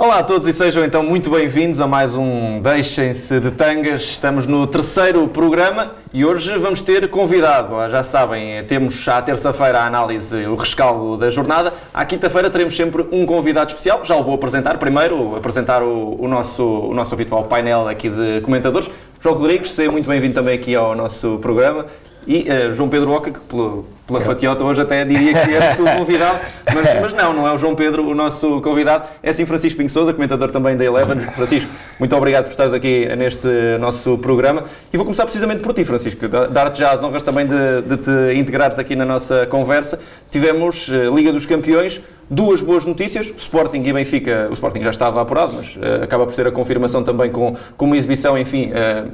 Olá a todos e sejam então muito bem-vindos a mais um Deixem-se de Tangas. Estamos no terceiro programa e hoje vamos ter convidado. Ah, já sabem, temos à terça-feira a análise, o rescaldo da jornada. À quinta-feira teremos sempre um convidado especial. Já o vou apresentar. Primeiro, apresentar o, o nosso, o nosso habitual painel aqui de comentadores. João Rodrigues, seja muito bem-vindo também aqui ao nosso programa. E uh, João Pedro Oca, que pelo, pela fatiota hoje até diria que tu o convidado, mas, mas, não, não é o João Pedro o nosso convidado, é sim Francisco Pinho Souza, comentador também da Eleven. Francisco, muito obrigado por estares aqui neste nosso programa. E vou começar precisamente por ti, Francisco, dar-te já as honras também de, de te integrares aqui na nossa conversa. Tivemos uh, Liga dos Campeões, Duas boas notícias, o Sporting e Benfica, o Sporting já estava apurado, mas uh, acaba por ser a confirmação também com, com uma exibição, enfim, uh,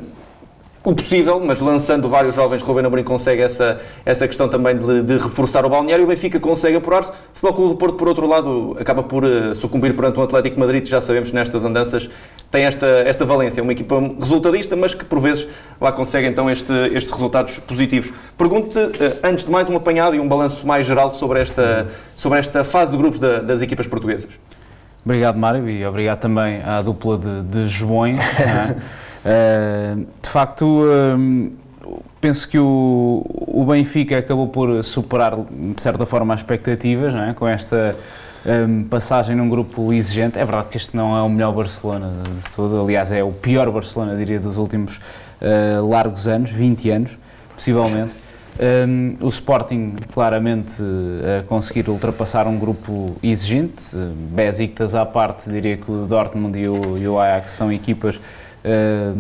o possível, mas lançando vários jovens, Ruben Amorim consegue essa, essa questão também de, de reforçar o balneário, o Benfica consegue apurar-se. O Futebol Clube do Porto, por outro lado, acaba por uh, sucumbir perante um Atlético Madrid, já sabemos nestas andanças tem esta, esta valência, uma equipa resultadista, mas que por vezes lá consegue então este, estes resultados positivos. Pergunto-te, uh, antes de mais, um apanhado e um balanço mais geral sobre esta, sobre esta fase de grupos da, das equipas portuguesas. Obrigado, Mário, e obrigado também à dupla de, de Joões. Uh, de facto, uh, penso que o, o Benfica acabou por superar, de certa forma, as expectativas, é? com esta um, eh, passagem num grupo exigente. É verdade que este não é o melhor Barcelona de todo, aliás, é o pior Barcelona, diria, dos últimos uh, largos anos, 20 anos, possivelmente. Um, o Sporting claramente a conseguir ultrapassar um grupo exigente, Besiktas à parte, diria que o Dortmund e o, e o Ajax são equipas eh,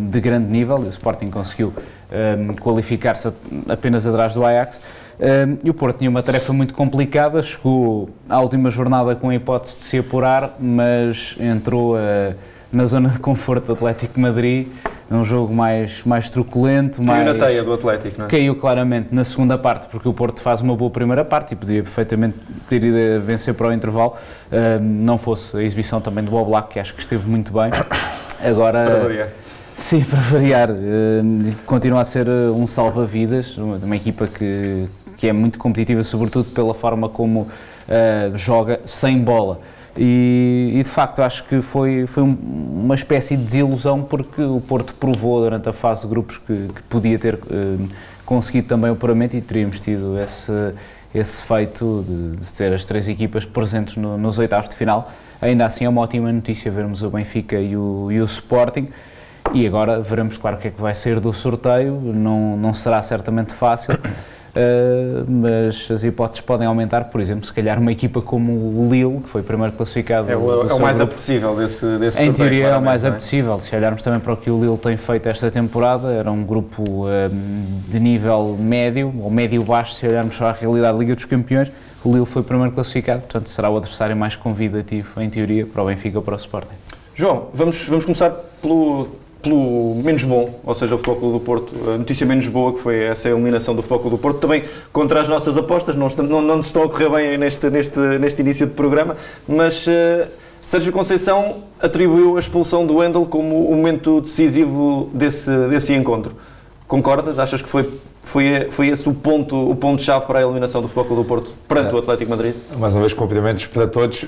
de grande nível, e o Sporting conseguiu eh, qualificar-se apenas atrás do Ajax. Eh, e o Porto tinha uma tarefa muito complicada, chegou à última jornada com a hipótese de se apurar, mas entrou na zona de conforto do Atlético de Madrid, num jogo mais, mais truculento. Caiu mais... na teia do Atlético, não é? Caiu claramente na segunda parte, porque o Porto faz uma boa primeira parte e podia perfeitamente ter ido a vencer para o intervalo, não fosse a exibição também do Black que acho que esteve muito bem. Agora. Sim, para variar. Uh, continua a ser eh, um salva-vidas, uma, equipa que, que é muito competitiva, sobretudo pela forma como uh, joga sem bola. E, e, de facto acho que foi, foi uma espécie de desilusão porque o Porto provou durante a fase de grupos que, que podia ter uh, conseguido também o paramento e teríamos tido esse, esse feito de, de ter as três equipas presentes no, nos oitavos de final. Ainda assim é uma ótima notícia vermos o Benfica e o, e o Sporting. E agora veremos, claro, o que é que vai ser do sorteio. Não, não será certamente fácil, uh, mas as hipóteses podem aumentar. Por exemplo, se calhar uma equipa como o Lille, que foi o primeiro classificado. É o, é o mais apetecível desse, desse em sorteio. Em teoria é o mais é? apetecível. Se olharmos também para o que o Lille tem feito esta temporada, era um grupo um, eh, de nível médio, ou médio-baixo, se olharmos para a realidade da Liga dos Campeões. O Lille foi o primeiro classificado, portanto será o adversário mais convidativo, em teoria, para o Benfica ou para o Sporting. João, vamos, vamos começar pelo, pelo menos bom, ou seja, o Futebol Clube do Porto, a notícia menos boa que foi essa eliminação do Futebol Clube do Porto, também contra as nossas apostas, não, não, não nos estão a correr bem neste, neste, neste início de programa, mas uh, Sérgio Conceição atribuiu a expulsão do Wendel como o momento decisivo desse, desse encontro. Concordas? Achas que foi foi, foi esse o ponto o ponto chave para a eliminação do Futebol Clube do Porto perante é. o Atlético Madrid? Mais uma vez cumprimentos para todos.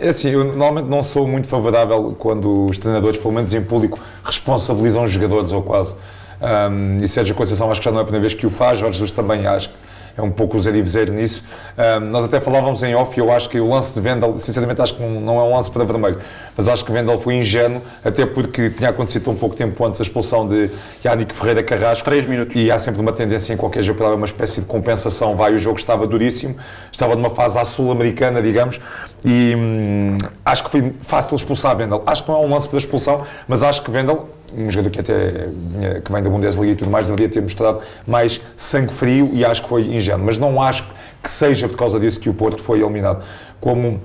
É assim, eu normalmente não sou muito favorável quando os treinadores, pelo menos em público, responsabilizam os jogadores ou quase. Um, e Sérgio Conceição acho que já não é a primeira vez que o faz, Jorge Jesus também acho que é um pouco o Zé Diviser nisso. Um, nós até falávamos em off eu acho que o lance de Vendel, sinceramente acho que não é um lance para vermelho, mas acho que Vendel foi ingênuo, até porque tinha acontecido um pouco tempo antes a expulsão de Yannick Ferreira Carrasco. Três minutos. E há sempre uma tendência em qualquer jogo para dar uma espécie de compensação. Vai, o jogo estava duríssimo, estava numa fase à sul-americana, digamos, e hum, acho que foi fácil expulsar Vendel. Acho que não é um lance para expulsão, mas acho que Vendel um jogador que até eh, que vem da Bundesliga e tudo mais, deveria ter mostrado mais sangue frio e acho que foi ingênuo. Mas não acho que seja por causa disso que o Porto foi eliminado. Como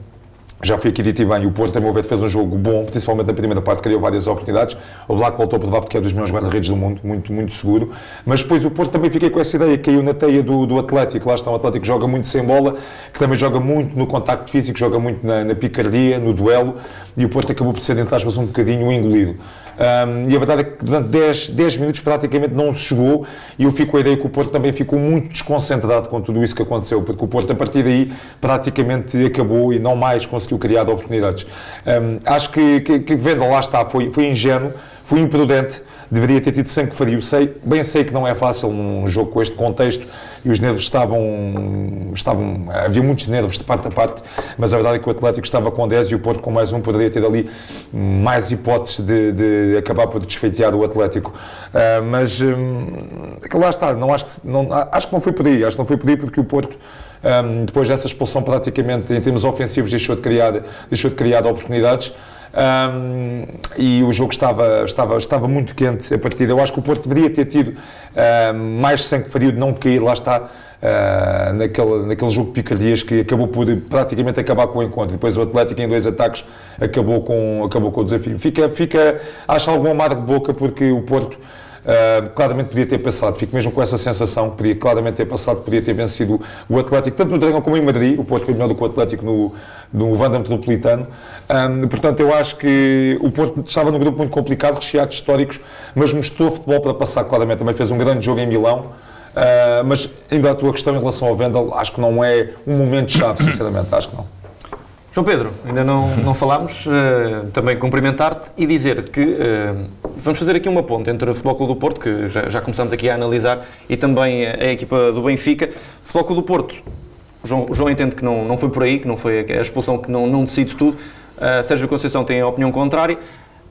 já fui aqui dito e bem, o Porto, a meu ver, fez um jogo bom, principalmente na primeira parte, criou várias oportunidades. O Black voltou a provar porque é dos melhores guarda-redes do mundo, muito, muito seguro. Mas depois o Porto também fiquei com essa ideia, caiu na teia do, do Atlético. Lá está, o Atlético joga muito sem bola, que também joga muito no contacto físico, joga muito na, na picardia, no duelo, e o Porto acabou por ser, entre aspas, um bocadinho engolido. Um, e a verdade é que durante 10, 10 minutos praticamente não se chegou e eu fico com a ideia que o Porto também ficou muito desconcentrado com tudo isso que aconteceu, porque o Porto a partir daí praticamente acabou e não mais conseguiu criar oportunidades. Um, acho que, que, que Venda lá está, foi, foi ingênuo, foi imprudente, deveria ter tido sangue frio. Sei, bem sei que não é fácil num jogo com este contexto e os nervos estavam, estavam. Havia muitos nervos de parte a parte, mas a verdade é que o Atlético estava com 10 e o Porto com mais um poderia ter ali mais hipóteses de, de acabar por desfeitear o Atlético. Uh, mas um, lá está, não acho, que, não, acho que não foi por aí, acho que não foi por aí porque o Porto. Um, depois dessa expulsão praticamente em termos ofensivos deixou de criar, deixou de criar oportunidades um, e o jogo estava, estava, estava muito quente a partida. Eu acho que o Porto deveria ter tido um, mais sangue frio de não cair, lá está, uh, naquele, naquele jogo de picardias que acabou por praticamente acabar com o encontro. Depois o Atlético, em dois ataques, acabou com, acabou com o desafio. Fica, fica, acho algum amargo de boca porque o Porto Uh, claramente podia ter passado, fico mesmo com essa sensação, podia claramente ter passado, podia ter vencido o Atlético, tanto no Dragão como em Madrid, o Porto foi melhor do que o Atlético no, no Vanda Metropolitano, um, portanto eu acho que o Porto estava num grupo muito complicado, recheado de históricos, mas mostrou futebol para passar claramente, também fez um grande jogo em Milão, uh, mas ainda a tua questão em relação ao Vendel, acho que não é um momento chave, sinceramente, acho que não. João Pedro, ainda não, não falámos, uh, também cumprimentar-te e dizer que uh, vamos fazer aqui uma ponte entre o Futebol Clube do Porto, que já, já começamos aqui a analisar, e também a, a equipa do Benfica. Futebol Clube do Porto, João, João entende que não, não foi por aí, que não foi a expulsão que não, não decide tudo. Uh, Sérgio Conceição tem a opinião contrária.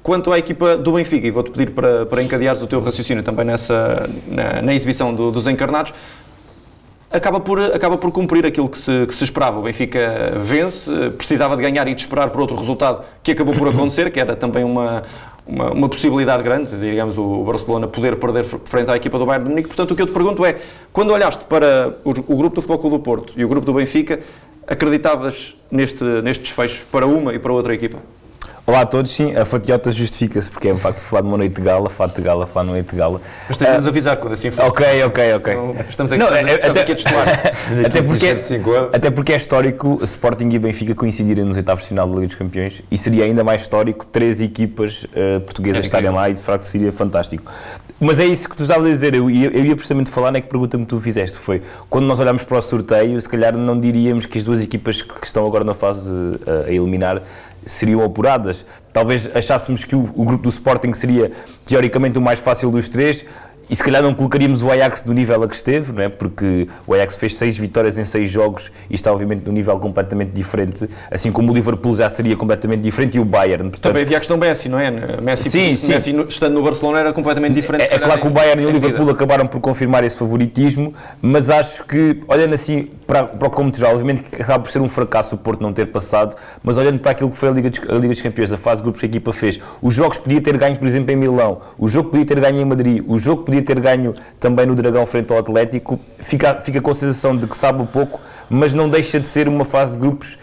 Quanto à equipa do Benfica, e vou-te pedir para, para encadeares o teu raciocínio também nessa, na, na exibição do, dos encarnados, acaba por, acaba por cumprir aquilo que se, que se esperava. O Benfica vence, precisava de ganhar e de esperar por outro resultado que acabou por acontecer, que era também uma, uma, uma, possibilidade grande, digamos, o Barcelona poder perder frente à equipa do Bayern de Munique. Portanto, o que eu te pergunto é, quando olhaste para o, o grupo do Futebol Clube do Porto e o grupo do Benfica, acreditavas neste, neste desfecho para uma e para outra equipa? Olá a todos, sim, a fatiota justifica-se, porque é um facto falar de uma noite de gala, fato de gala, falar de noite de gala. Mas tens de nos avisar quando assim for. Ok, ok, ok. estamos aqui, não, estamos, é, estamos até, aqui a testuar. até, porque, até porque é histórico Sporting e Benfica coincidirem nos oitavos de final da Liga dos Campeões e seria ainda mais histórico três equipas uh, portuguesas é estarem lá e de facto seria fantástico. Mas é isso que tu estavas a dizer, eu, eu, eu ia precisamente falar, não é que pergunta-me tu fizeste, foi quando nós olhamos para o sorteio, se calhar não diríamos que as duas equipas que estão agora na fase uh, a eliminar seriam apuradas. Talvez achássemos que o, o, grupo do Sporting seria teoricamente o mais fácil dos três, e se calhar não colocaríamos o Ajax do nível a que esteve, não é? porque o Ajax fez seis vitórias em seis jogos e está obviamente num nível completamente diferente, assim como o Liverpool já seria completamente diferente e o Bayern. Portanto... Também havia a questão Messi, não é? Messi, sim, sim. Messi estando no Barcelona era completamente diferente. É, é claro que o Bayern e o Liverpool vida. acabaram por confirmar esse favoritismo, mas acho que, olhando assim para, para o como já, obviamente que acaba por ser um fracasso o Porto não ter passado, mas olhando para aquilo que foi a Liga, dos, a Liga dos Campeões, a fase de grupos que a equipa fez, os jogos podia ter ganho, por exemplo, em Milão, o jogo podia ter ganho em Madrid, o jogo podia podia ter ganho também no Dragão frente ao Atlético, fica, fica com a sensação de que sabe pouco, mas não deixa de ser uma fase de grupos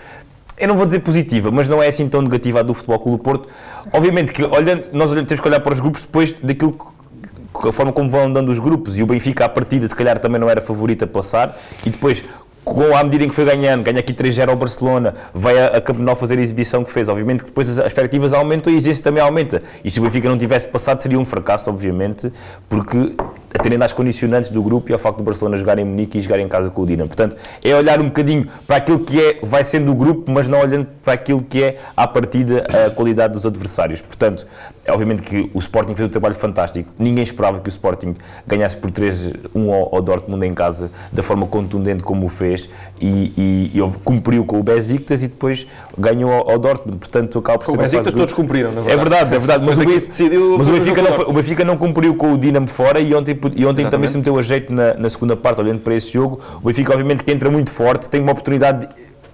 eu não vou dizer positiva, mas não é assim tão negativa a do Futebol Clube do Porto. Obviamente que olhando, nós temos que olhar para os grupos depois daquilo que, a forma como vão andando os grupos, e o Benfica à partida se calhar também não era favorito a passar, e depois com, à medida em que foi ganhando, ganha aqui 3-0 ao Barcelona, vai a, a fazer a exibição que fez. Obviamente que depois as expectativas aumentam e isso também aumenta. E se o Benfica não tivesse passado, seria um fracasso, obviamente, porque atendendo às condicionantes do grupo e ao facto do Barcelona jogar em Munique e jogar em casa com o Dinamo. Portanto, é olhar um bocadinho para aquilo que é, vai sendo o grupo, mas não olhando para aquilo que é, à partida, a qualidade dos adversários. Portanto, é obviamente que o Sporting fez um trabalho fantástico. Ninguém esperava que o Sporting ganhasse por 3-1 ao, ao, Dortmund em casa, da forma contundente como o fez, e, e, e cumpriu com o Besiktas e depois ganhou ao, ao Dortmund. Portanto, acaba por ser o Besiktas todos cumpriram, na verdade. É verdade, é verdade. Mas, mas, o, decidiu mas o, Benfica não, o Benfica não cumpriu com o Dinamo fora e ontem e ontem também se meteu a jeito na, na, segunda parte, olhando para esse jogo. O Benfica, obviamente, que entra muito forte, tem uma oportunidade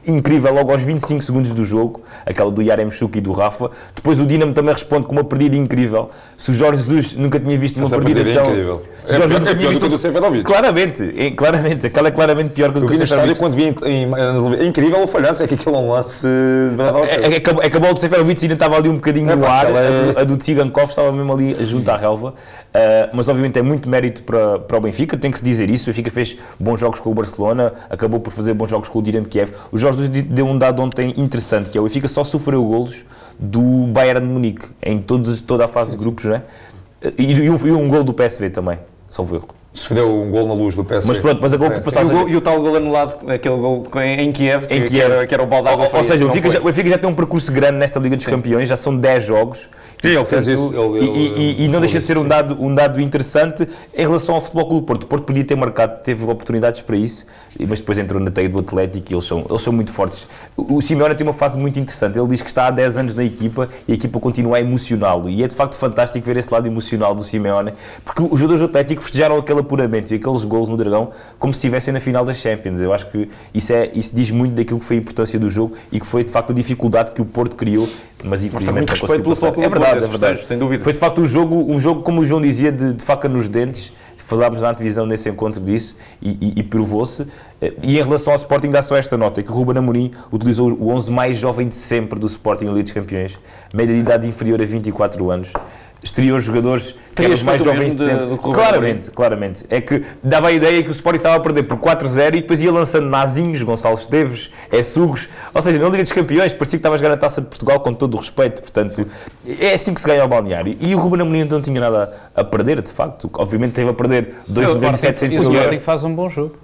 incrível logo aos 25 segundos do jogo, aquela do Yaremchuk e do Rafa. Depois o Dinamo também responde com uma perdida incrível. Se o Jorge Jesus nunca tinha visto uma Essa perdida, partida é tão... incrível. Se o É Jorge pior- é pior do que a do visto... Seferovic. Claramente, é, claramente, aquela é claramente pior que a do Seferovic. quando vi em, em, é incrível o falhanço, é que aquilo é um lance É, é, que a- é que a bola do Seferovic ainda estava ali um bocadinho É, no ar, é- a do, a do Tsigankov estava mesmo ali junto à relva, Uh, mas obviamente é muito mérito para, para o Benfica, tem que se dizer isso, o Benfica fez bons jogos com o Barcelona, acabou por fazer bons jogos com o Dinamo Kiev, o Jorge Jesus deu um dado ontem interessante, que é o Benfica só sofreu golos do Bayern de Munique, em todos, toda a fase de grupos, não é? E, e um, e um gol do PSV também, salvo erro. Sofreu um gol na luz do PSV. Mas pronto, mas acabou por É, passar E o, gol- e o tal gol anulado, aquele gol em, Kiev, que, Em que Kiev. era, que era o balde Ou, ou seja, o Benfica, já, o Benfica já tem um percurso grande nesta Liga dos Campeões, já são 10 jogos. Sim, ele fez isso, ele- e, e- e ele- não deixa de ser um sim. dado, um dado interessante em relação ao Futebol Clube do Porto. O Porto podia ter marcado, teve oportunidades para isso, mas depois entrou na teia do Atlético e eles são, eles são muito fortes. O, Simeone tem uma fase muito interessante. Ele diz que está há 10 anos na equipa e a equipa continua a emocioná-lo. E é de facto fantástico ver esse lado emocional do Simeone, porque os jogadores do Atlético festejaram aquele apuramento e aqueles gols no Dragão como se estivessem na final das Champions. Eu acho que isso, é, isso diz muito daquilo que foi a importância do jogo e que foi de facto a dificuldade que o Porto criou, mas infelizmente muito respeito pelo. Futebol É verdade, é verdade. sem dúvida. Foi de facto um jogo, um jogo como o João dizia, de, de faca nos dentes. Falámos na antevisão nesse encontro disso e, e- e provou-se. Eh, E em relação ao Sporting, dá só esta nota: que o Ruben Amorim utilizou o 11 mais jovem de sempre do Sporting Liga dos Campeões, média de idade inferior a 24 anos. Estreou jogadores que eram os mais o jovens de de- o claramente, claramente. É que dava a ideia que o Sporting estava a perder por 4-0 e depois ia lançando Nazinhos, Gonçalo Esteves, Essugos. Ou seja, na Liga dos Campeões parecia que estava a jogar a taça de Portugal com todo o respeito. Portanto, é assim que se ganha o balneário. E o Ruben Amorim não tinha nada a perder, de facto. Obviamente teve a perder 2 milhões e 700 o mil euros. Sporting faz um bom jogo.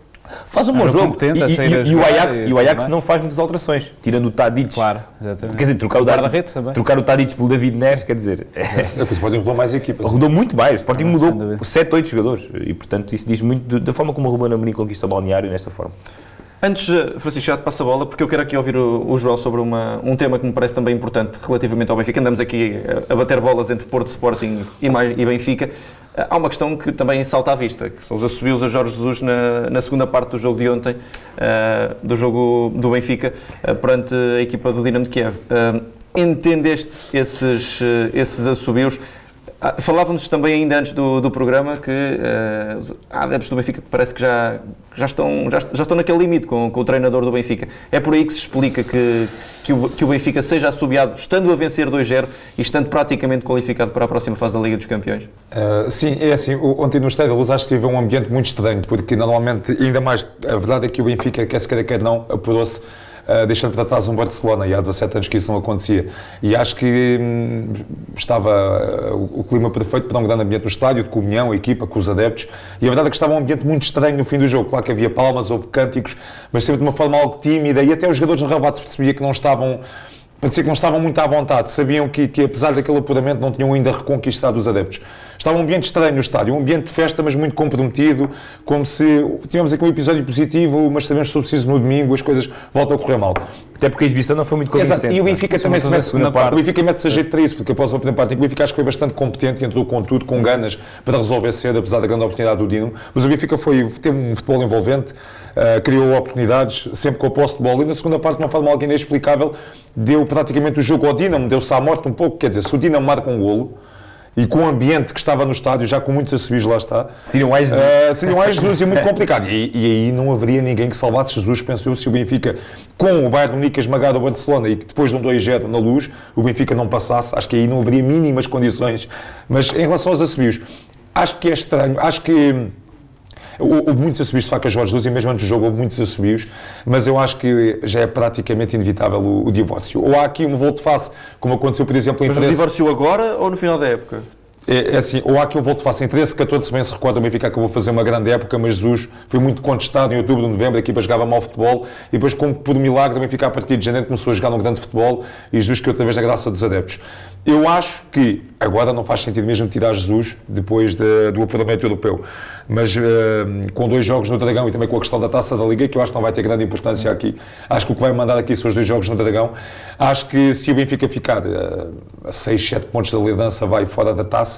Faz um É bom jogo. E, e- e o Ajax, e e o Ajax não faz muitas alterações, tirando o Tadic. Claro, exatamente. Quer dizer, trocar o, O Tadic- trocar o Tadic pelo David Neres, quer dizer, É que o Sporting rodou mais equipas. rodou muito mais. O Sporting mudou dúvida. 7, 8 jogadores. E, portanto, isso diz muito da forma como o Ruben Amorim conquista o balneário nesta forma. Antes, eh, Francisco, já te passo a bola, porque eu quero aqui ouvir o, o João sobre uma, um tema que me parece também importante relativamente ao Benfica. Andamos aqui a, a bater bolas entre Porto, Sporting e, mais, e Benfica. Há uma questão que também salta à vista, que são os assobios a Jorge Jesus na, na segunda parte do jogo de ontem, eh, do jogo do Benfica, eh, perante a equipa do Dinamo de Kiev. Eh, entendeste esses, esses assobios? Ah, Falávamos também ainda antes do, do programa que eh, os adeptos do Benfica parece que já, já, estão, já, já estão naquele limite com, com o treinador do Benfica. É por aí que se explica que, que, o, que o Benfica seja assobiado estando a vencer 2-0 e estando praticamente qualificado para a próxima fase da Liga dos Campeões. Uh, sim, é assim, ontem no Estádio da Luz acho que tive um ambiente muito estranho, porque normalmente, ainda mais, a verdade é que o Benfica, quer se queira, quer não, apurou-se uh, deixando para trás um Barcelona, e há 17 anos que isso não acontecia. E acho que hum, estava uh, o, clima perfeito para um grande ambiente no estádio, de comunhão, a equipa, com os adeptos, e a verdade é que estava um ambiente muito estranho no fim do jogo. Claro que havia palmas, houve cânticos, mas sempre de uma forma algo tímida, e até os jogadores do Rabat se percebia que não estavam parecia que não estavam muito à vontade, sabiam que, que apesar daquele apuramento não tinham ainda reconquistado os adeptos. Estava um ambiente estranho no estádio, um ambiente de festa, mas muito comprometido, como se tivemos aqui um episódio positivo, mas sabemos que se preciso no domingo as coisas voltam a correr mal. Até porque a exibição não foi muito convincente. Exato, e o Benfica também se mete, segunda parte. o Benfica mete-se a jeito para isso, porque após a primeira parte o Benfica acho que foi bastante competente e entrou com tudo, com ganas para resolver cedo, apesar da grande oportunidade do Dinamo, mas o Benfica foi, teve um futebol envolvente, ah, criou oportunidades, sempre com a posse de bola, e na segunda parte, de uma forma algo inexplicável, deu praticamente o jogo ao Dinamo, deu-se à morte um pouco, quer dizer, se o Dinamo marca um golo, e com o ambiente que estava no estádio, já com muitos assobios lá está, Seriam mais Uh, seria mais Jesus e muito complicado. E, e aí não haveria ninguém que salvasse Jesus, penso eu, se o Benfica, com o Bayern Munique a esmagar o Barcelona e que depois de um 2-0 na luz, o Benfica não passasse, acho que aí não haveria mínimas condições. Mas em relação aos assobios, acho que é estranho, acho que. Houve muitos assobios de facto a Jorge Jesus e mesmo antes do jogo houve muitos assobios, mas eu acho que já é praticamente inevitável o, o divórcio. Ou há aqui um volte-face, como aconteceu, por exemplo, em Mas o 13 divórcio agora ou no final da época? É, é assim, ou há aqui um volto face em 13, 14, se bem se recorda, o Benfica acabou a fazer uma grande época, mas Jesus foi muito contestado em outubro, novembro, a equipa jogava mal futebol, e depois, como por milagre, o Benfica a partir de janeiro começou a jogar um grande futebol, e Jesus que outra vez na graça dos adeptos. Eu acho que agora não faz sentido mesmo tirar Jesus depois de- do apuramento europeu, mas eh, com dois jogos no Dragão e também com a questão da taça da Liga, que eu acho que não vai ter grande importância aqui, acho que o que vai mandar aqui são os dois jogos no Dragão. Acho que se o Benfica ficar eh, a 6, 7 pontos da liderança, vai fora da taça.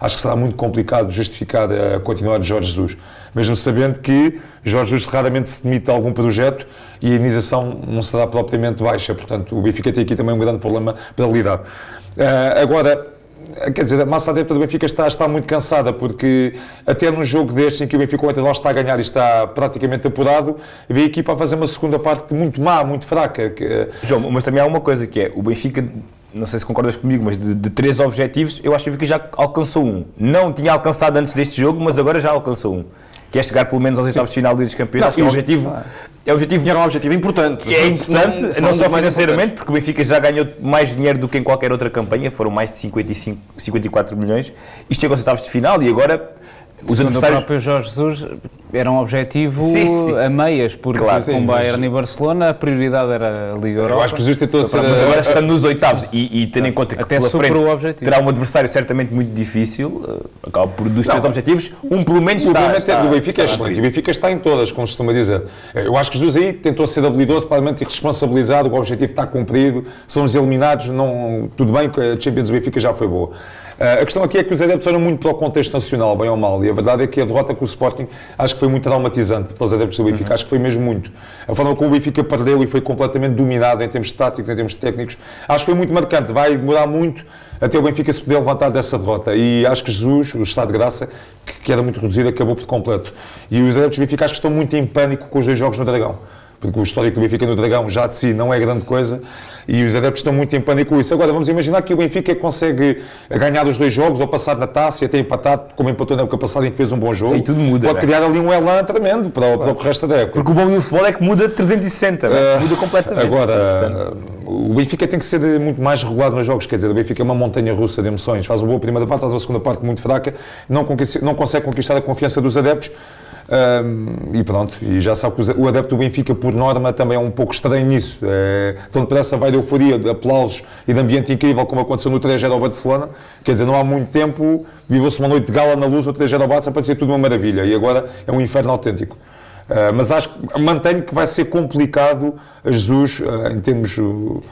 Acho que será muito complicado justificar a continuidade de Jorge Jesus. Mesmo sabendo que Jorge Jesus raramente se demite de algum projeto e a indenização não será propriamente baixa. Portanto, o Benfica tem aqui também um grande problema para lidar. Uh, agora, quer dizer, a massa adepta do Benfica está, está muito cansada, porque até num jogo deste em que o Benfica o Entendal está a ganhar e está praticamente apurado, vê a equipa a fazer uma segunda parte muito má, muito fraca. João, mas também há uma coisa que é, o Benfica não sei se concordas comigo, mas de, de, três objetivos, eu acho que o Benfica já alcançou um. Não tinha alcançado antes deste jogo, mas agora já alcançou um. Que é chegar pelo menos aos oitavos de final dos campeões. Acho que é um objetivo. É um objetivo, era um objetivo importante. É importante, não, não só financeiramente, porque o Benfica já ganhou mais dinheiro do que em qualquer outra campanha, foram mais de 55, 54 milhões. Isto chegou aos oitavos de final e agora os Segundo adversários... o próprio Jorge Jesus, era um objetivo sim, sim. a meias, porque claro, com Bayern e Barcelona a prioridade era a Liga Europa. Eu acho que Jesus tentou ser... Mas agora estando nos oitavos e, e tendo em conta que Até pela frente o objetivo. terá um adversário certamente muito difícil, eh, acaba por dos três objetivos, um pelo menos o está... O está, do Benfica é excelente, o Benfica está em todas, como se costuma dizer. Eu acho que Jesus aí tentou ser habilidoso, claramente responsabilizado, o objetivo está cumprido, somos eliminados, não, tudo bem que a Champions do Benfica já foi boa. Eh, a questão aqui é que os adeptos olham muito para o contexto nacional, bem ou mal, e a verdade é que a derrota com o Sporting acho que foi muito traumatizante para os adeptos do Benfica, uhum. acho que foi mesmo muito. A forma como o Benfica perdeu e foi completamente dominado em termos táticos, em termos técnicos, acho que foi muito marcante, vai demorar muito até o Benfica se poder levantar dessa derrota. E acho que Jesus, o estado de graça, que, que era muito reduzido, acabou por completo. E os adeptos do Benfica acho que estão muito em pânico com os dois jogos no Dragão porque o histórico do Benfica no Dragão já de si não é grande coisa e os adeptos estão muito em pânico com isso. Agora, vamos imaginar que o Benfica consegue ganhar os dois jogos ou passar na taça e até empatar, como empatou na época passada em que fez um bom jogo. E tudo muda. Pode né? criar ali um elan tremendo para, claro. para o resto da época. Porque o bom do futebol é que muda 360, uh, muda completamente. Agora, o Benfica tem que ser muito mais regulado nos jogos, quer dizer, o Benfica é uma montanha russa de emoções, faz uma boa primeira parte, faz uma segunda parte muito fraca, não, não consegue conquistar a confiança dos adeptos um, e pronto, e já sabe que o adepto do Benfica, por norma, também é um pouco estranho nisso. É, então, depressa vai de euforia, de aplausos e de ambiente incrível, como aconteceu no 3 ao Barcelona. Quer dizer, não há muito tempo, viveu-se uma noite de gala na luz no 3 ao Barça, parecia tudo uma maravilha. E agora é um inferno autêntico. Uh, mas acho mantenho que vai ser complicado a Jesus, uh, em termos uh,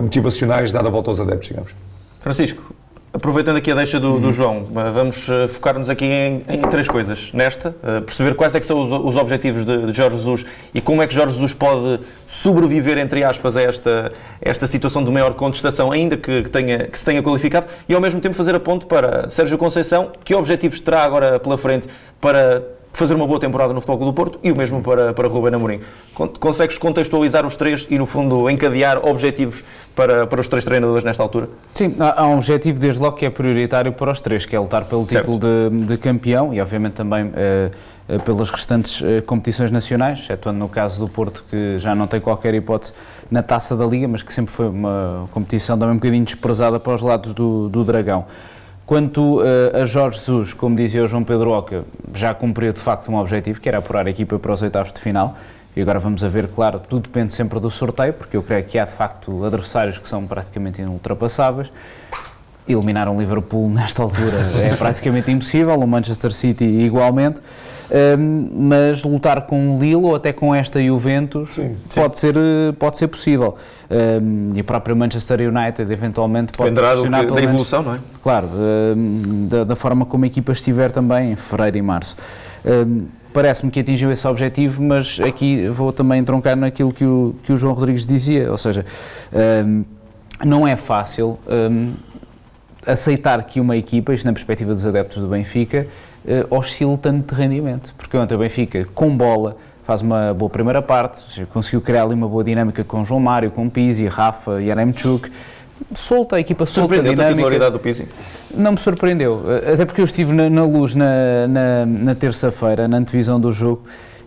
motivacionais, dar a volta aos adeptos, digamos. Francisco, Aproveitando aqui a deixa do, do João, eh, vamos eh, focar-nos aqui em, em, três coisas. Nesta, uh, perceber quais é que são os, os objetivos de, de, Jorge Jesus e como é que Jorge Jesus pode sobreviver, entre aspas, a esta, esta situação de maior contestação, ainda que, que, tenha, que se tenha qualificado, e ao mesmo tempo fazer a ponte para Sérgio Conceição, que objetivos terá agora pela frente para fazer uma boa temporada no Futebol do Porto e o mesmo para, para Ruben Amorim. Consegues contextualizar os três e, no fundo, encadear objetivos para, para os três treinadores nesta altura? Sim, há, um objetivo desde logo que é prioritário para os três, que é lutar pelo certo. título de, de, campeão e, obviamente, também uh, pelas restantes uh, competições nacionais, excetuando no caso do Porto, que já não tem qualquer hipótese na taça da Liga, mas que sempre foi uma competição também um bocadinho desprezada para os lados do, do Dragão. Quanto uh, a Jorge Jesus, como dizia o João Pedro Oca, já cumpriu de facto um objetivo, que era apurar a equipa para os oitavos de final. E agora vamos a ver, claro, tudo depende sempre do sorteio, porque eu creio que há de facto adversários que são praticamente inultrapassáveis. Eliminar um Liverpool nesta altura é praticamente impossível, o Manchester City igualmente mas lutar com o Lille ou até com esta Juventus sim, pode, sim. Ser, pode ser possível. e o próprio Manchester United eventualmente pode Dependerá que, da evolução, não é? Claro, da, da, forma como a equipa estiver também em fevereiro e março. Parece-me que atingiu esse objetivo, mas aqui vou também entroncar naquilo que o, que o João Rodrigues dizia, ou seja, não é fácil aceitar que uma equipa, isto na perspectiva dos adeptos do Benfica, uh, oscile tanto de rendimento. Porque ontem o Benfica, com bola, faz uma boa primeira parte, conseguiu criar ali uma boa dinâmica com João Mário, com Pizzi, Rafa e Aremchuk. Solta a equipa solta a titularidade do Pizzi? Não me surpreendeu, eh, até porque eu estive na, na luz na, na, na terça-feira, na antevisão do jogo,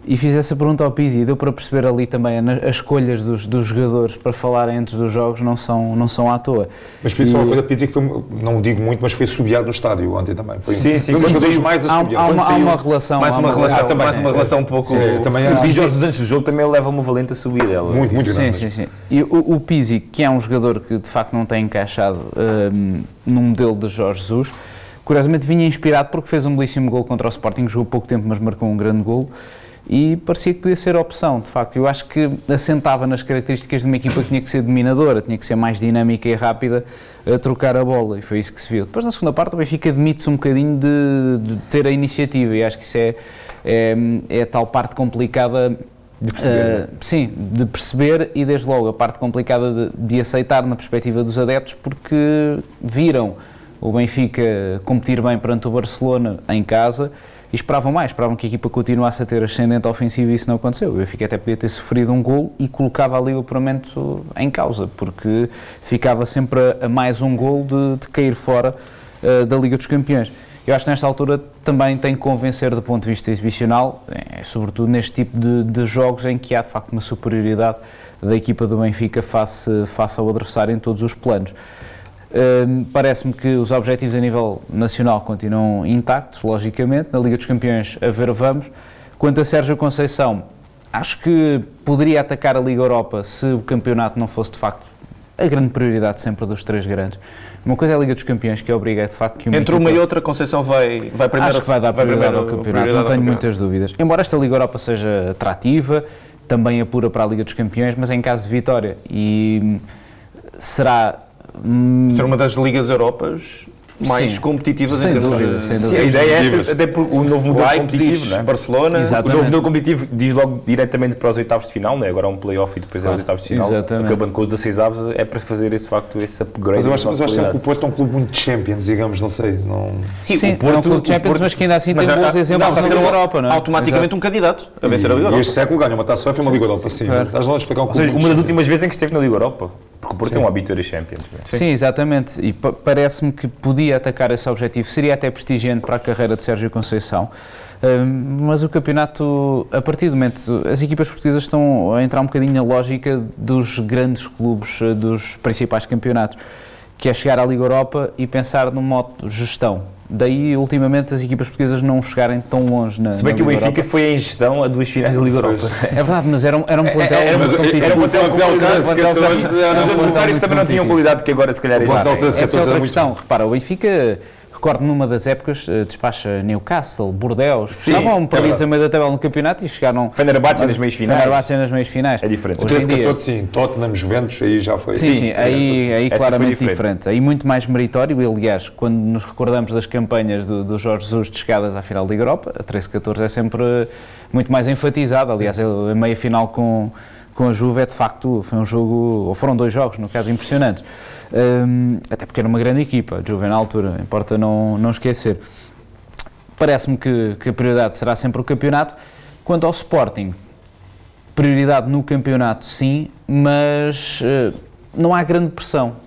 e fiz essa pergunta ao Pizzi e deu para perceber ali também as escolhas dos, dos jogadores para falarem antes dos jogos não são, não são à toa. Mas Pizzi, uma coisa, Pizzi que foi, não digo muito, mas foi subiado no estádio ontem também. Foi sim, sim. Um dos jogadores mais assubiados. Há, há, uma, há uma relação. Mais uma, relação, também, mais uma relação um pouco... Sim, também e Jorge antes do jogo também leva uma valente a subir dela. Muito, muito grande. Sim, sim, sim. E o, o Pizzi, que é um jogador que de facto não tem encaixado um, num modelo de Jorge Jesus, curiosamente vinha inspirado porque fez um belíssimo gol contra o Sporting, jogou pouco tempo, mas marcou um grande gol e parecia que podia ser a opção, de facto. Eu acho que assentava nas características de uma equipa que tinha que ser dominadora, tinha que ser mais dinâmica e rápida a trocar a bola, e foi isso que se viu. Depois, na segunda parte, o Benfica admite-se um bocadinho de, de, ter a iniciativa, e acho que isso é, é, é a tal parte complicada. De perceber, uh, sim, de perceber e desde logo a parte complicada de, de aceitar na perspectiva dos adeptos, porque viram o Benfica competir bem perante o Barcelona em casa e esperavam mais, esperavam que a equipa continuasse a ter ascendente ofensivo e isso não aconteceu. O Benfica até podia ter sofrido um gol e colocava ali o apuramento em causa, porque ficava sempre a, mais um gol de, de cair fora uh, da Liga dos Campeões. Eu acho que nesta altura também tem que convencer do ponto de vista exibicional, é, sobretudo neste tipo de, de, jogos em que há de facto uma superioridade da equipa do Benfica face, face ao adversário em todos os planos. Uh, Parece-me que os objetivos a nível nacional continuam intactos, logicamente. Na Liga dos Campeões, a ver, vamos. Quanto a Sérgio Conceição, acho que poderia atacar a Liga Europa se o campeonato não fosse de facto a grande prioridade sempre dos três grandes. Uma coisa é a Liga dos Campeões, que obriga de facto que uma Entre uma e outra, Conceição vai, vai primeiro. Acho que vai dar prioridade vai ao campeonato, prioridade não tenho muitas dúvidas. Embora esta Liga Europa seja atrativa, também apura para a Liga dos Campeões, mas em caso de vitória. E será Ser uma das ligas Europas mais Sim. competitivas sem dúvida, sem dúvida. Sim, a ideia é essa, até por o novo modelo Leipzig, competitivo, não é? Barcelona, Exatamente. o novo modelo competitivo diz logo diretamente para os oitavos de final, não é? agora é um playoff e depois claro. é os oitavos de final, Exatamente. acabando com os 16 avos, é para fazer esse facto, esse upgrade. Mas eu acho, mas eu acho que o Porto é um clube muito Champions, digamos, não sei. Não... Sim, Sim o Porto, é um clube Champions, Porto, mas que ainda assim tem bons exemplos na Europa, não é? Automaticamente um candidato a vencer a Liga Europa. E este século ganha uma taça UEFA e uma Liga Europa, sim. Estás lá a explicar um clube. Uma das últimas vezes em que esteve na Liga Europa. Porque o Porto Sim. é um habitué Champions. Né? Sim. Sim, exatamente. E parece-me que podia atacar esse objetivo. Seria até prestigiante para a carreira de Sérgio Conceição. Uh, mas o campeonato, a partir do momento, as equipas portuguesas estão a entrar um bocadinho na lógica dos grandes clubes, dos principais campeonatos, que é chegar à Liga Europa e pensar no modo gestão Daí, ultimamente, as equipas portuguesas não chegarem tão longe na Se bem na que o Benfica foi em gestão a duas finais da Liga Europa. É verdade, mas era um, era um plantel é, é, mas, Era um plantel com qualidade. Os adversários também não tinham qualidade que agora, se calhar, é Essa é outra questão. Repara, o Benfica Recordo numa das épocas, uh, despacha Newcastle, Bordeaux, Sim, estavam é perdidos é a meio da tabela no campeonato e chegaram. Fenerbahçe nas meias finais. Fenerbahçe nas meias finais. É diferente. O 13, 14, sim. Tottenham, Juventus, aí já foi. Sim, sim, sim aí, aí claramente diferente. diferente. Aí muito mais meritório. E, aliás, quando nos recordamos das campanhas do, do Jorge Jesus de chegadas à final da Europa, a 13, 14 é sempre muito mais enfatizado. Aliás, a meia final com com a Juve é de facto, foi um jogo, ou foram dois jogos, no caso, impressionantes. Um, até porque era uma grande equipa, a Juve na altura, importa não, não esquecer. Parece-me que, que a prioridade será sempre o campeonato. Quanto ao Sporting, prioridade no campeonato, sim, mas uh, não há grande pressão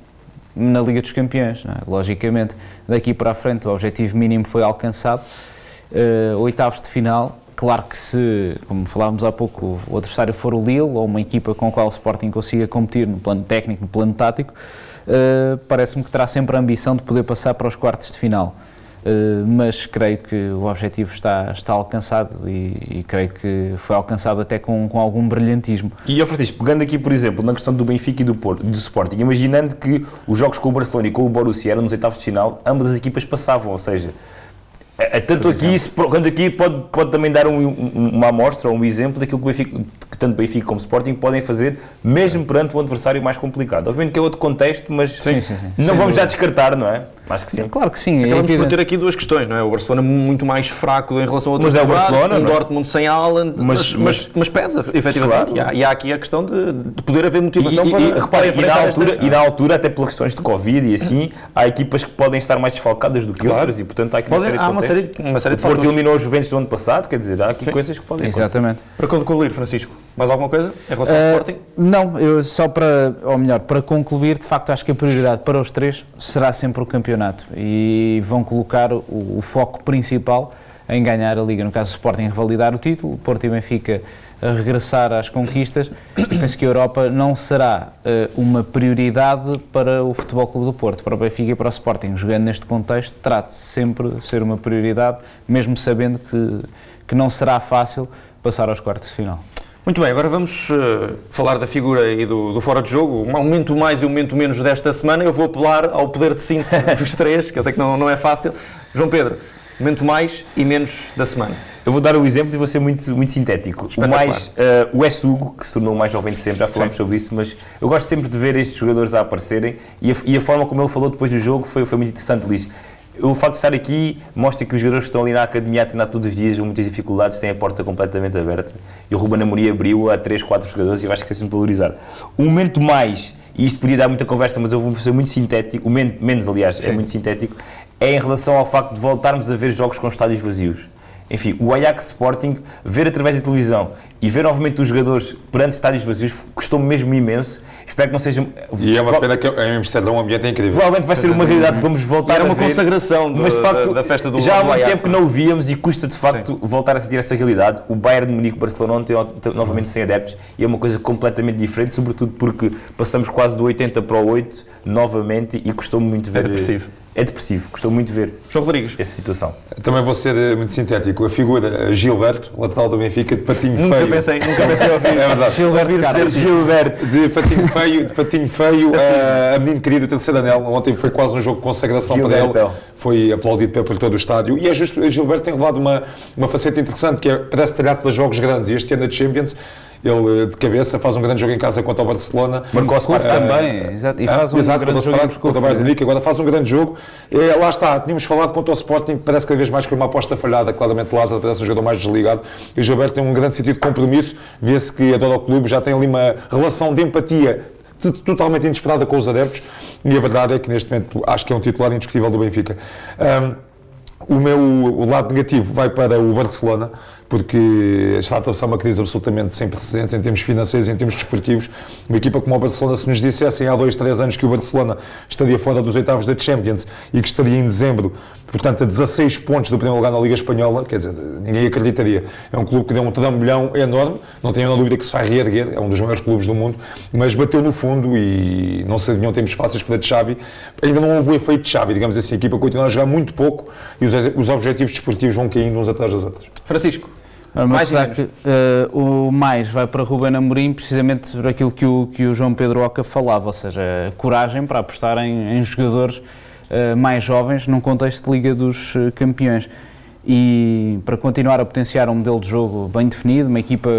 na Liga dos Campeões, é? logicamente. Daqui para a frente, o objetivo mínimo foi alcançado. Uh, oitavos de final, Claro que se, como falávamos há pouco, o adversário for o Lille ou uma equipa com a qual o Sporting consiga competir no plano técnico, no plano tático, uh, parece-me que terá sempre a ambição de poder passar para os quartos de final. Uh, mas creio que o objetivo está, está alcançado e, e, creio que foi alcançado até com, com algum brilhantismo. E, eu, Francisco, pegando aqui, por exemplo, na questão do Benfica e do, Porto, do Sporting, imaginando que os jogos com o Barcelona e com o Borussia eram nos oitavos de final, ambas as equipas passavam, ou seja, é, é, tanto aqui, isso, quando aqui pode, pode também dar um, uma amostra ou um exemplo daquilo que, Benfica, que tanto Benfica como Sporting podem fazer, mesmo perante um adversário mais complicado. Obviamente que é outro contexto, mas sim, sim, sim. não vamos já descartar, não é? Acho que sim. Claro que sim. Acabamos é por ter aqui duas questões, não é? O Barcelona muito mais fraco em relação ao outro Mas é o Barcelona, um é? Dortmund sem Haaland, mas, mas, mas, pesa, efetivamente. Claro. E, há, e, há, aqui a questão de, de poder haver motivação e, para, e, para e na altura, esta... E na altura, até pelas questões de Covid e assim, há equipas que podem estar mais desfalcadas do que claro. outras e, portanto, há aqui uma, série, há uma série, uma série de Porto eliminou os Juventus do ano passado, quer dizer, há aqui Sim. coisas que podem Exatamente. Para concluir, Francisco, mais alguma coisa em relação uh, ao Sporting? Não, eu só para, ou melhor, para concluir, de facto acho que a prioridade para os três será sempre o campeonato e vão colocar o, o foco principal em ganhar a Liga. No caso, o Sporting revalidar o título, o Porto e Benfica a regressar às conquistas. Penso que a Europa não será uh, uma prioridade para o Futebol Clube do Porto, para o Benfica e para o Sporting. Jogando neste contexto, trate-se sempre de ser uma prioridade, mesmo sabendo que, que não será fácil passar aos quartos de final. Muito bem, agora vamos uh, falar da figura e do, do, fora de jogo. Um momento mais e um momento menos desta semana. Eu vou apelar ao poder de síntese dos três, que eu sei que não, não é fácil. João Pedro, momento mais e menos da semana. Eu vou dar o exemplo e vou ser muito, muito sintético. O, mais, uh, o S. Hugo, que se tornou o mais jovem de sempre, já falámos sobre isso, mas eu gosto sempre de ver estes jogadores a aparecerem e a, e a forma como ele falou depois do jogo foi, foi muito interessante, Liz. O facto de estar aqui mostra que os jogadores que estão ali na academia a treinar todos os dias, com muitas dificuldades, têm a porta completamente aberta. E o Ruben Amorim abriu a 3, 4 jogadores e eu acho que é sempre valorizar. O momento mais, e isto podia dar muita conversa, mas eu vou ser muito sintético, o menos, aliás, é Sim. é muito sintético, é em relação ao facto de voltarmos a ver jogos com estádios vazios. Enfim, o Ajax Sporting, ver através da televisão e ver novamente os jogadores perante estádios vazios, custou-me mesmo imenso Espero que não seja. E é uma pena que em Amsterdão um ambiente é incrível. Provavelmente vai ser uma realidade que vamos voltar Era uma consagração do, mas de facto, da, da, festa do Já há muito tempo que não o víamos e custa de facto Sim. voltar a sentir essa realidade. O Bayern de Munique Barcelona ontem novamente sem adeptos e é uma coisa completamente diferente, sobretudo porque passamos quase do 80 para o 8 novamente e custou-me muito ver. É depressivo é depressivo, gostou muito de ver João Rodrigues. essa situação. Também vou ser eh, muito sintético. A figura Gilberto, lateral do Benfica, de patinho nunca feio. Pensei, nunca pensei ouvir. É verdade. Gilberto, cara, Gilberto. De patinho feio, de patinho feio uh, a menino querido, o terceiro anel. Ontem foi quase um jogo de consagração Gilberto. para ele. Foi aplaudido por todo o estádio. E é justo, Gilberto tem revelado uma, uma faceta interessante, que é, parece talhado para jogos grandes. E este ano da Champions ele de cabeça faz um grande jogo em casa contra o Barcelona. Marcou uh, também, exato. E faz um exato, grande jogo contra o Bayern Munique, agora faz um grande jogo. E, lá está, tínhamos falado contra o Sporting, parece cada vez mais que uma aposta falhada, claramente o Lázaro parece um jogador mais desligado. E o Gilberto tem um grande sentido de compromisso, vê-se que adora o clube, já tem ali uma relação de empatia totalmente inesperada com os adeptos e a verdade é que neste momento acho que é um titular indiscutível do Benfica. Um, o meu o lado negativo vai para o Barcelona, porque está a uma crise absolutamente sem precedentes em termos financeiros e em termos desportivos. Uma equipa como o Barcelona, se nos dissessem há dois, três anos que o Barcelona estaria fora dos oitavos da Champions e que estaria em dezembro, portanto, a 16 pontos do primeiro lugar na Liga Espanhola, quer dizer, ninguém acreditaria. É um clube que deu um trambolhão enorme, não tenho a dúvida que se vai reerguer, é um dos maiores clubes do mundo, mas bateu no fundo e não se adivinham tempos fáceis para Xavi. Ainda não houve o efeito Xavi, digamos assim, a equipa continua a jogar muito pouco e os, os objetivos desportivos vão caindo uns atrás dos outros. Francisco. O mais uh, o mais vai para Ruben Amorim precisamente por aquilo que o, que o João Pedro Oca falava, ou seja, coragem para apostar em, em jogadores uh, mais jovens num contexto de Liga dos eh, Campeões. E para continuar a potenciar um modelo de jogo bem definido, uma equipa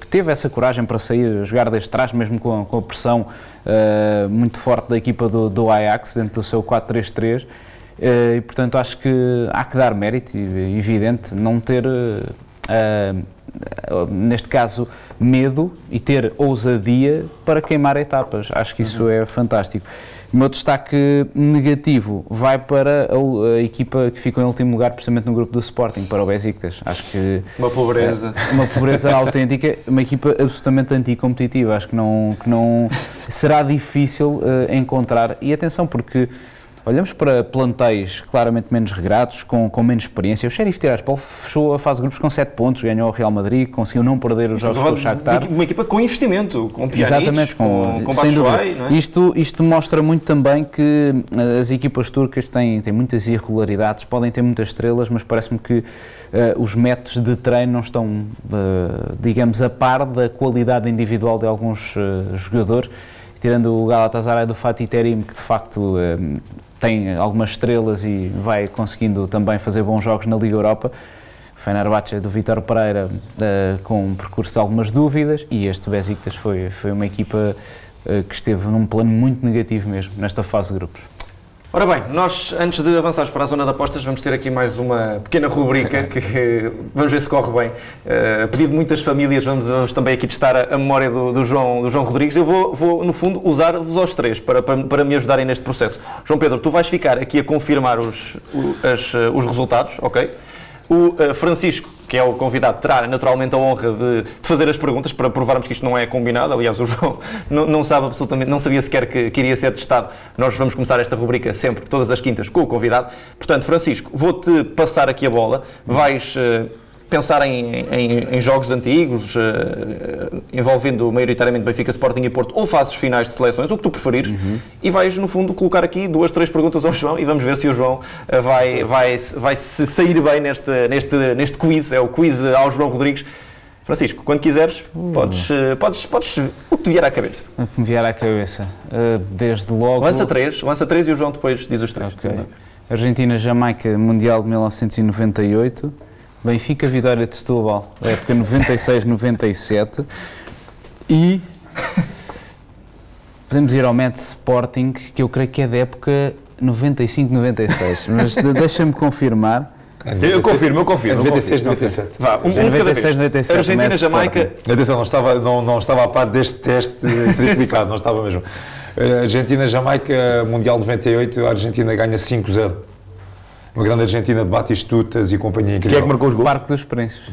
que teve essa coragem para sair a jogar desde trás, mesmo com, com a pressão uh, muito forte da equipa do, do Ajax dentro do seu 4-3-3. e portanto acho que há que dar mérito, evidente, não ter uh, neste caso, medo e ter ousadia para queimar etapas. Acho que isso uhum. é fantástico. O meu destaque negativo vai para a, a, equipa que ficou em último lugar, precisamente no grupo do Sporting, para o Besiktas. Acho que... Uma pobreza. É, uma pobreza autêntica, uma equipa absolutamente anticompetitiva. Acho que não, que não será difícil uh, encontrar. E atenção, porque Olhamos para plantéis claramente menos regrados, com, com menos experiência. O Sheriff Tiraspol fechou a fase de grupos com 7 pontos, ganhou o Real Madrid, conseguiu não perder os jogos com o Shakhtar. Uma equipa com investimento, com Pjanic, Exatamente, com, com, com sem dúvida. É? Isto, isto mostra muito também que eh, as equipas turcas têm, têm muitas irregularidades, podem ter muitas estrelas, mas parece-me que uh, os métodos de treino não estão, uh, digamos, a par da qualidade individual de alguns uh, jogadores tirando o Galatasaray do Fatih Terim, que de facto tem algumas estrelas e vai conseguindo também fazer bons jogos na Liga Europa. Fenerbahçe do Vítor Pereira uh, com um percurso de algumas dúvidas e este Besiktas foi, foi uma equipa uh, que esteve num plano muito negativo mesmo nesta fase de grupos. Ora bem, nós antes de avançarmos para a zona de apostas vamos ter aqui mais uma pequena rubrica que vamos ver se corre bem. Uh, a pedido de muitas famílias vamos, vamos também aqui testar a, a memória do, do, João, do João Rodrigues. Eu vou, vou no fundo usar-vos aos três para, para, para, me ajudarem neste processo. João Pedro, tu vais ficar aqui a confirmar os, as, os resultados, ok? O uh, Francisco que é o convidado, terá naturalmente a honra de, de, fazer as perguntas para provarmos que isto não é combinado. Aliás, o João não, não sabe absolutamente, não sabia sequer que, que iria ser testado. Nós vamos começar esta rubrica sempre, todas as quintas, com o convidado. Portanto, Francisco, vou-te passar aqui a bola. Vais. Uh, pensar em, em, em jogos antigos, uh, envolvendo maioritariamente Benfica, Sporting e Porto, ou fases finais de seleções, o que tu preferires, uhum. e vais, no fundo, colocar aqui duas, três perguntas ao João e vamos ver se o João uh, vai, vai, vai se sair bem neste, neste, neste quiz, é o quiz ao João Rodrigues. Francisco, quando quiseres, uh. podes, podes, podes, o que te vier à cabeça. O que me vier à cabeça, desde logo... Lança três, lança três e o João depois diz os três. Okay. Argentina, Jamaica, Mundial de 1998, Benfica, Vitória de Setúbal, época 96-97 e podemos ir ao Met Sporting, que eu creio que é da época 95-96, mas de- deixa-me confirmar. Eu confirmo, eu confirmo. É eu 96, confirmo. 97. Vá, um, um de cada 96, vez. 97, Argentina, Jamaica. Atenção, não estava, não, não estava a par deste teste triplicado, não estava mesmo. Eh, Argentina, Jamaica, Mundial 98, a Argentina ganha 5-0. Uma grande Argentina de Batistutas e companhia Quem é que marcou os gols? Parque dos Príncipes.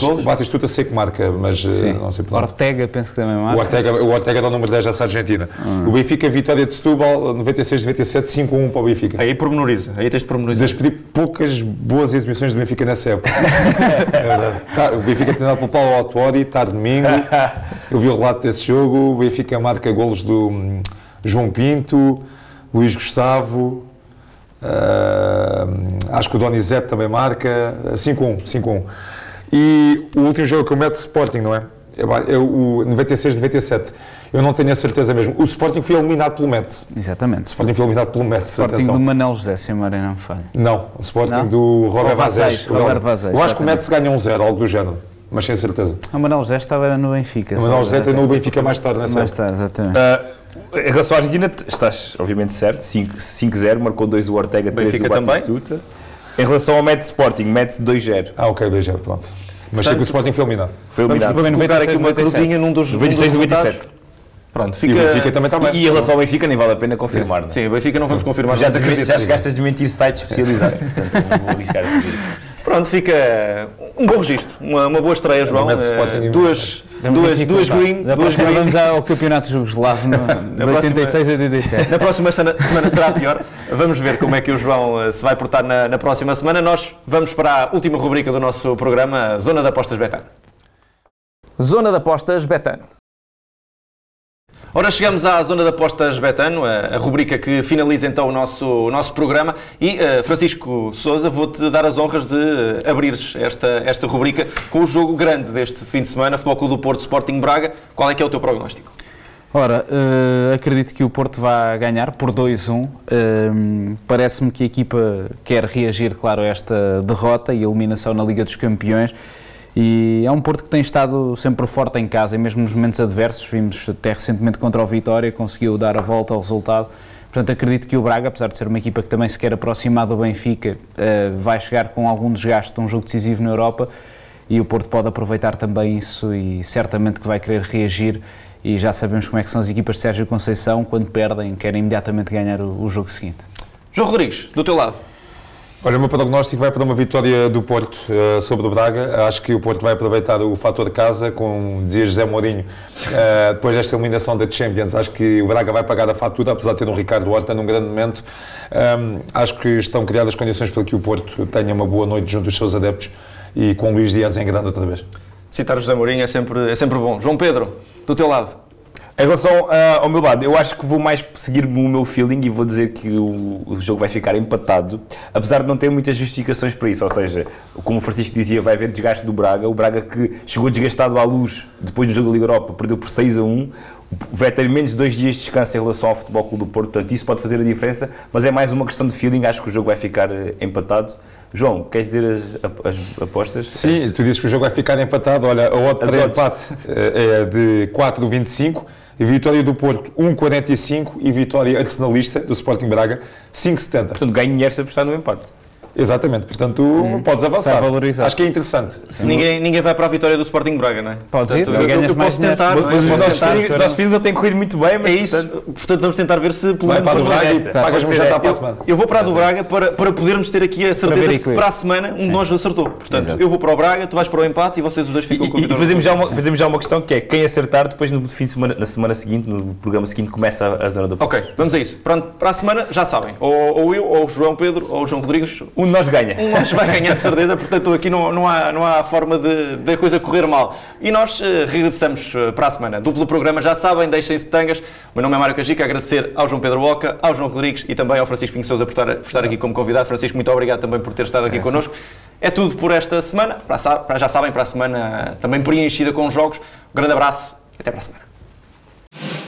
O Batistuta sei que marca, mas eh, Sim. não sei por onde. Ortega, penso que também O marca. Ortega, o Ortega era o número 10 dessa Argentina. O Benfica, vitória de Setúbal, 96-97, 5-1 para o Benfica. Aí pormenoriza, aí tens de pormenorizar. Despedi poucas boas exibições do Benfica nessa época. é verdade. Tá, o Benfica treinado pelo Paulo Autuori, está domingo. Eu vi o relato desse jogo. O Benfica marca golos do hum, João Pinto, Luís Gustavo. Ah, acho que o Donizete também marca. 5-1, 5-1. E o último jogo que eu meto Sporting, não é? É é o 96-97. Eu não tenho a certeza mesmo. O Sporting foi eliminado pelo Metz. O Exatamente. Sporting foi eliminado pelo Metz. Sporting atenção. do Manel José, se a memória não falha. Não, o Sporting Não? do Robert Vazés. Roberto Vazés, Eu acho que o. Metz ganha um zero, algo do género, mas sem certeza. O Manel José estava no Benfica. O Manuel sabe? José treinou o Benfica mais tarde nessa Mais época. tarde, exatamente. Ah, em relação à Argentina, estás obviamente certo, 5 5-0, marcou 2 o Ortega, 3 o. Batistuta. Em relação ao Met Sporting, Met 2-0, Ah, ok, 2 0, pronto. Mas sei que o Sporting foi eliminado. foi eliminado. vamos colocar aqui uma 97. cruzinha num dos. num dos 96 do resultados. 27. Pronto, E fica. o Benfica também está bem. E em relação ao Benfica, nem vale a pena confirmar. não é? Sim, o Benfica não vamos confirmar. Já, já chegaste a desmentir sites especializados, portanto não vou arriscar a fazer isso. Pronto, fica um bom registro, uma, uma boa estreia, João. E- duas, duas, duas green, Da duas green. vamos ao campeonato jugoslavo no, de próxima- 86 a 87. Na próxima semana, semana será pior. Vamos ver como é que o João eh, se vai portar na, na próxima semana. Nós vamos para a última rubrica do nosso programa, Zona de Apostas Betano. Zona de Apostas Betano. Ora, chegamos à Zona de Apostas Betano, a, rubrica que finaliza então o nosso, o nosso programa. E, eh, Francisco Souza, vou-te dar as honras de abrires esta, esta rubrica com o jogo grande deste fim de semana, Futebol Clube do Porto Sporting Braga. Qual é que é o teu prognóstico? Ora, eh, acredito que o Porto vai ganhar por 2-1. Eh, Parece-me que a equipa quer reagir, claro, a esta derrota e eliminação na Liga dos Campeões. E é um Porto que tem estado sempre forte em casa, e mesmo nos momentos adversos. Vimos até recentemente contra o Vitória, conseguiu dar a volta ao resultado. Portanto, acredito que o Braga, apesar de ser uma equipa que também se quer aproximar do Benfica, eh, vai chegar com algum desgaste de um jogo decisivo na Europa e o Porto pode aproveitar também isso e certamente que vai querer reagir e já sabemos como é que são as equipas de Sérgio Conceição, quando perdem querem imediatamente ganhar o, o jogo seguinte. João Rodrigues, do teu lado. Olha, o meu prognóstico vai para uma vitória do Porto eh, sobre o Braga. Acho que o Porto vai aproveitar o fator casa, com dizia José Mourinho, eh, depois desta eliminação da Champions. Acho que o Braga vai pagar a fatura, apesar de ter um Ricardo Horta num grande momento. Ahm, acho que estão criadas condições para que o Porto tenha uma boa noite junto dos seus adeptos e com o Luís Dias em grande outra vez. Citar José Mourinho é sempre, é sempre bom. João Pedro, do teu lado. Em relação ah, ao meu lado, eu acho que vou mais seguir o meu feeling e vou dizer que o, o jogo vai ficar empatado, apesar de não ter muitas justificações para isso. Ou seja, como o Francisco dizia, vai haver desgaste do Braga. O Braga que chegou desgastado à luz depois do jogo da Liga Europa, perdeu por 6 a 1. Vai ter menos de dois dias de descanso em relação ao Futebol Clube do Porto, portanto, isso pode fazer a diferença, mas é mais uma questão de feeling. Acho que o jogo vai ficar eh, empatado. João, queres dizer as, as apostas? Sim, tu dizes que o jogo vai ficar empatado. Olha, a odd As para empate eh, é de 4,25 e vitória do Porto 1,45 e vitória adicionalista do Sporting Braga 5,70. Portanto, ganho dinheiro se apostar no empate. Exatamente, portanto podes avançar. Acho que é interessante. Ninguém, ninguém vai para a vitória do Sporting Braga, não é? Podes ir, Portanto, eu, ganhas eu mais posso tentar. é? Mas os Posso nossos filhos, não têm corrido muito bem, mas É isso, portanto, portanto vamos tentar ver se pelo Vai menos para a do Braga e pagas-me Pode um ser jantar esta. para a Eu- semana. Eu vou para a do Braga para, para podermos ter aqui a certeza que para a semana um de nós acertou. Portanto, Exato. eu vou para o Braga, tu vais para o empate e vocês os dois ficam com a E, e fazemos, já uma, fazemos já uma questão que é quem acertar depois no fim de semana, na semana seguinte, no programa seguinte, começa a, zona do Ok, vamos a isso. Pronto, para a semana já sabem. Ou, ou eu, ou o João Pedro, ou o João Rodrigues. Um de nós ganha. Um nós vai ganhar de certeza, portanto aqui não, não, há, não há forma de, de a coisa correr mal. E nós eh, regressamos eh, para a semana. Duplo programa, já sabem, deixem-se de tangas. O meu nome é Mário Cajica, agradecer ao João Pedro Boca, ao João Rodrigues e também ao Francisco Pinho Sousa por estar, por estar aqui como convidado. Francisco, muito obrigado também por ter estado aqui connosco. É tudo por esta semana. Para, já sabem, para a semana também preenchida com jogos. Um grande abraço e até para a semana.